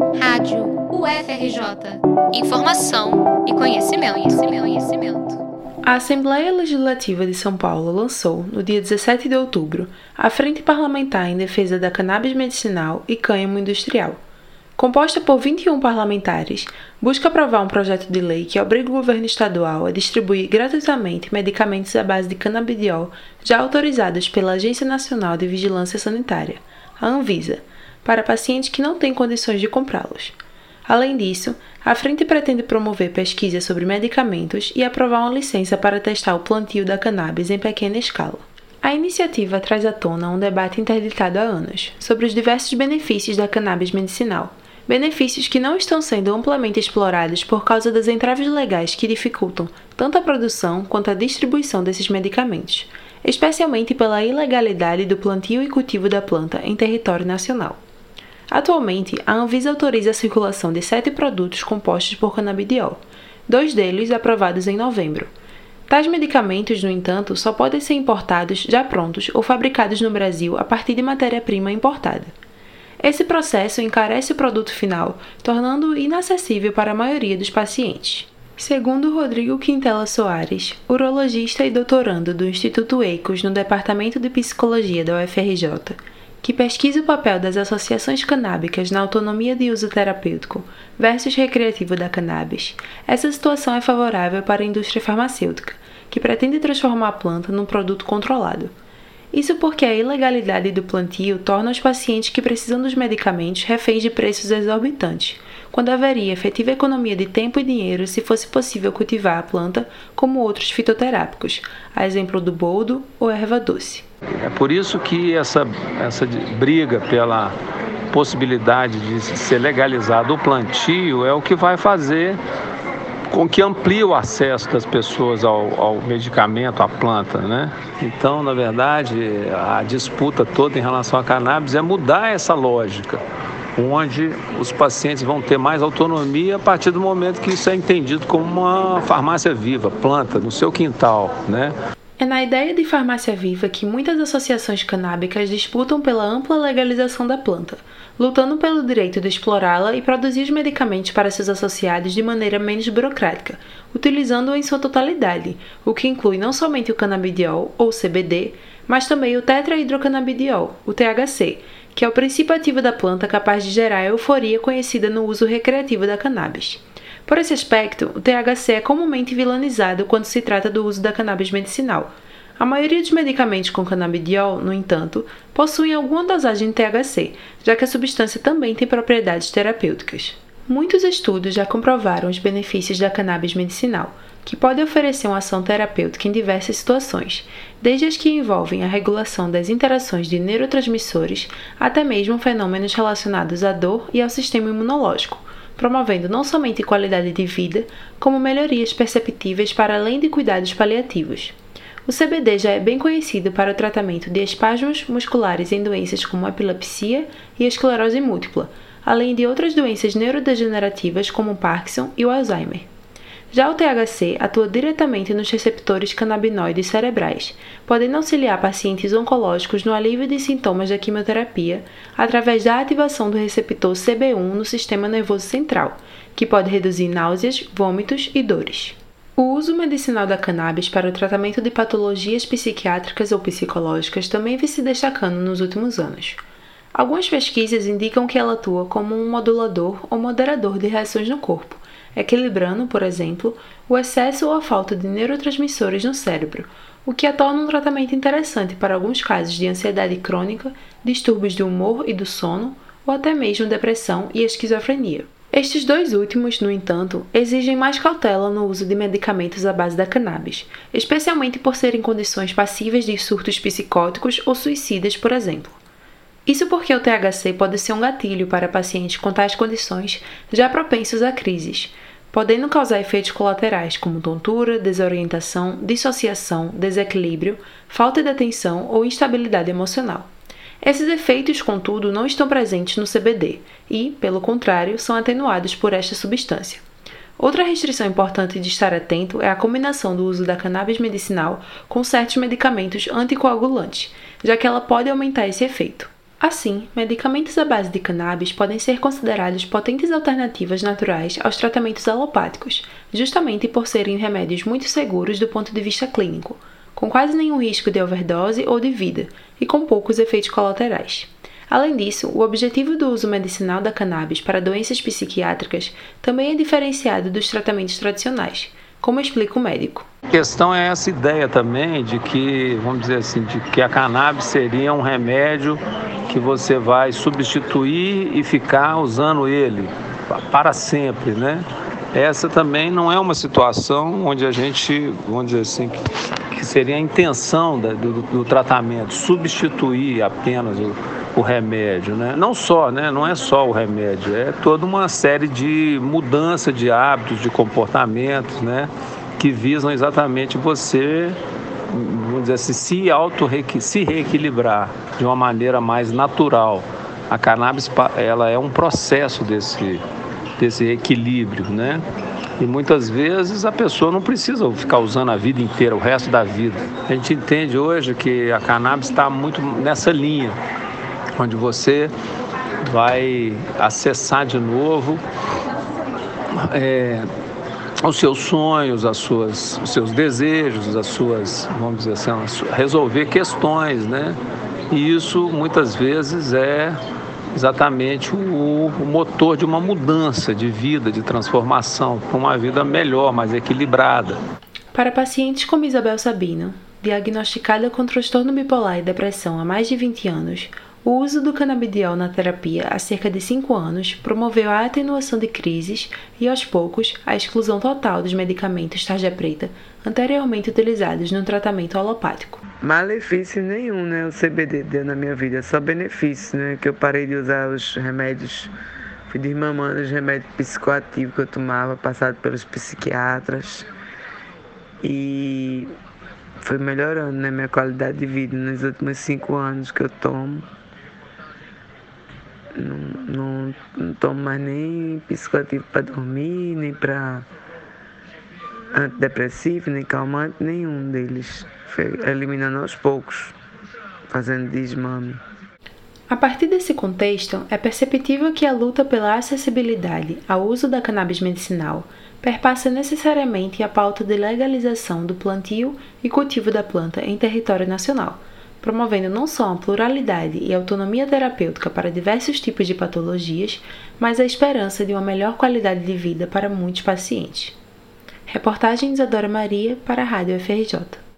Rádio UFRJ. Informação e conhecimento, conhecimento, conhecimento. A Assembleia Legislativa de São Paulo lançou, no dia 17 de outubro, a Frente Parlamentar em Defesa da Cannabis Medicinal e Cânhamo Industrial. Composta por 21 parlamentares, busca aprovar um projeto de lei que obriga o governo estadual a distribuir gratuitamente medicamentos à base de canabidiol já autorizados pela Agência Nacional de Vigilância Sanitária, a Anvisa, para pacientes que não têm condições de comprá-los. Além disso, a frente pretende promover pesquisa sobre medicamentos e aprovar uma licença para testar o plantio da cannabis em pequena escala. A iniciativa traz à tona um debate interditado há anos sobre os diversos benefícios da cannabis medicinal, benefícios que não estão sendo amplamente explorados por causa das entraves legais que dificultam tanto a produção quanto a distribuição desses medicamentos, especialmente pela ilegalidade do plantio e cultivo da planta em território nacional. Atualmente, a Anvisa autoriza a circulação de sete produtos compostos por canabidiol, dois deles aprovados em novembro. Tais medicamentos, no entanto, só podem ser importados já prontos ou fabricados no Brasil a partir de matéria-prima importada. Esse processo encarece o produto final, tornando-o inacessível para a maioria dos pacientes. Segundo Rodrigo Quintela Soares, urologista e doutorando do Instituto EICOS no Departamento de Psicologia da UFRJ, que pesquisa o papel das associações canábicas na autonomia de uso terapêutico versus recreativo da cannabis, essa situação é favorável para a indústria farmacêutica, que pretende transformar a planta num produto controlado. Isso porque a ilegalidade do plantio torna os pacientes que precisam dos medicamentos reféns de preços exorbitantes, quando haveria efetiva economia de tempo e dinheiro se fosse possível cultivar a planta como outros fitoterápicos, a exemplo do boldo ou erva doce. É por isso que essa, essa briga pela possibilidade de ser legalizado o plantio é o que vai fazer com que amplie o acesso das pessoas ao, ao, medicamento, à planta, né? Então, na verdade, a disputa toda em relação à cannabis é mudar essa lógica, onde os pacientes vão ter mais autonomia a partir do momento que isso é entendido como uma farmácia viva, planta, no seu quintal, né? É na ideia de farmácia viva que muitas associações canábicas disputam pela ampla legalização da planta, lutando pelo direito de explorá-la e produzir os medicamentos para seus associados de maneira menos burocrática, utilizando-o em sua totalidade, o que inclui não somente o canabidiol, ou CBD, mas também o tetrahidrocanabidiol, o THC, que é o princípio ativo da planta capaz de gerar a euforia conhecida no uso recreativo da cannabis. Por esse aspecto, o THC é comumente vilanizado quando se trata do uso da cannabis medicinal. A maioria dos medicamentos com canabidiol, no entanto, possuem alguma dosagem de THC, já que a substância também tem propriedades terapêuticas. Muitos estudos já comprovaram os benefícios da cannabis medicinal, que pode oferecer uma ação terapêutica em diversas situações, desde as que envolvem a regulação das interações de neurotransmissores até mesmo fenômenos relacionados à dor e ao sistema imunológico, promovendo não somente qualidade de vida, como melhorias perceptíveis para além de cuidados paliativos. O CBD já é bem conhecido para o tratamento de espasmos musculares em doenças como epilepsia e esclerose múltipla, além de outras doenças neurodegenerativas como Parkinson e o Alzheimer. Já o THC atua diretamente nos receptores canabinoides cerebrais, podendo auxiliar pacientes oncológicos no alívio de sintomas da quimioterapia através da ativação do receptor CB1 no sistema nervoso central, que pode reduzir náuseas, vômitos e dores. O uso medicinal da cannabis para o tratamento de patologias psiquiátricas ou psicológicas também vem se destacando nos últimos anos. Algumas pesquisas indicam que ela atua como um modulador ou moderador de reações no corpo, equilibrando, por exemplo, o excesso ou a falta de neurotransmissores no cérebro, o que a torna um tratamento interessante para alguns casos de ansiedade crônica, distúrbios do humor e do sono, ou até mesmo depressão e esquizofrenia. Estes dois últimos, no entanto, exigem mais cautela no uso de medicamentos à base da cannabis, especialmente por serem condições passíveis de surtos psicóticos ou suicidas, por exemplo. Isso porque o THC pode ser um gatilho para pacientes com tais condições já propensos a crises, podendo causar efeitos colaterais como tontura, desorientação, dissociação, desequilíbrio, falta de atenção ou instabilidade emocional. Esses efeitos, contudo, não estão presentes no CBD e, pelo contrário, são atenuados por esta substância. Outra restrição importante de estar atento é a combinação do uso da cannabis medicinal com certos medicamentos anticoagulantes, já que ela pode aumentar esse efeito. Assim, medicamentos à base de cannabis podem ser considerados potentes alternativas naturais aos tratamentos alopáticos, justamente por serem remédios muito seguros do ponto de vista clínico, com quase nenhum risco de overdose ou de vida e com poucos efeitos colaterais. Além disso, o objetivo do uso medicinal da cannabis para doenças psiquiátricas também é diferenciado dos tratamentos tradicionais, como explica o médico. A questão é essa ideia também de que, vamos dizer assim, de que a cannabis seria um remédio que você vai substituir e ficar usando ele para sempre, né? Essa também não é uma situação onde a gente, vamos dizer assim, que, que seria a intenção da, do, do, tratamento, substituir apenas o, o remédio, né? Não só, né? Não é só o remédio, é toda uma série de mudança de hábitos, de comportamentos, né? Que visam exatamente você vamos dizer assim, se auto se reequilibrar de uma maneira mais natural. A cannabis ela é um processo desse, desse equilíbrio, né? E muitas vezes a pessoa não precisa ficar usando a vida inteira, o resto da vida. A gente entende hoje que a cannabis está muito nessa linha, onde você vai acessar de novo é, os seus sonhos, as suas, os seus desejos, as suas, vamos dizer assim, resolver questões, né? E isso muitas vezes é exatamente o, o motor de uma mudança de vida, de transformação para uma vida melhor, mais equilibrada. Para pacientes como Isabel Sabino, diagnosticada com transtorno bipolar e depressão há mais de 20 anos, o uso do canabidiol na terapia há cerca de 5 anos promoveu a atenuação de crises e, aos poucos, a exclusão total dos medicamentos tarja preta anteriormente utilizados no tratamento alopático. Malefício nenhum, né? O CBD deu na minha vida, só benefício, né? Que eu parei de usar os remédios, fui desmamando os remédios psicoativos que eu tomava, passado pelos psiquiatras. E foi melhorando, né? Minha qualidade de vida nos últimos cinco anos que eu tomo. Não, não, não tomo mais nem psicoativo para dormir, nem para antidepressivo, nem calmante, nenhum deles. Foi eliminando aos poucos, fazendo desmame. A partir desse contexto, é perceptível que a luta pela acessibilidade ao uso da cannabis medicinal perpassa necessariamente a pauta de legalização do plantio e cultivo da planta em território nacional promovendo não só a pluralidade e autonomia terapêutica para diversos tipos de patologias, mas a esperança de uma melhor qualidade de vida para muitos pacientes. Reportagem Isadora Maria para a Rádio FRJ.